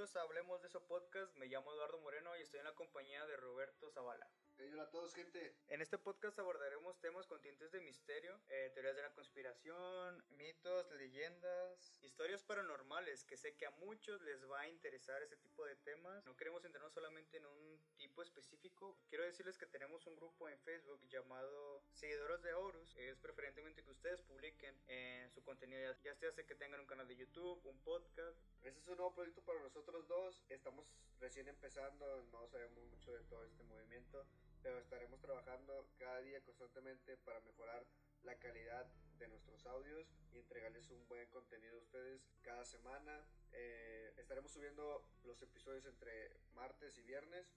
Bienvenidos a Hablemos de eso podcast. Me llamo Eduardo Moreno y estoy en la compañía de Roberto Zavala. hola a todos, gente. En este podcast abordaremos temas con tintes de misterio, eh, teorías de la conspiración, mitos, leyendas, historias paranormales, que sé que a muchos les va a interesar ese tipo de temas. No queremos centrarnos solamente en un tipo específico. Quiero decirles que tenemos un grupo en Facebook llamado Seguidores de Horus. Es preferentemente que ustedes publiquen en su contenido, ya sea que tengan un canal de YouTube, un podcast. Nuevo proyecto para nosotros dos. Estamos recién empezando, no sabemos mucho de todo este movimiento pero estaremos trabajando cada día constantemente para mejorar la calidad de nuestros audios y entregarles un buen contenido a ustedes cada semana. Eh, estaremos subiendo los episodios entre martes y viernes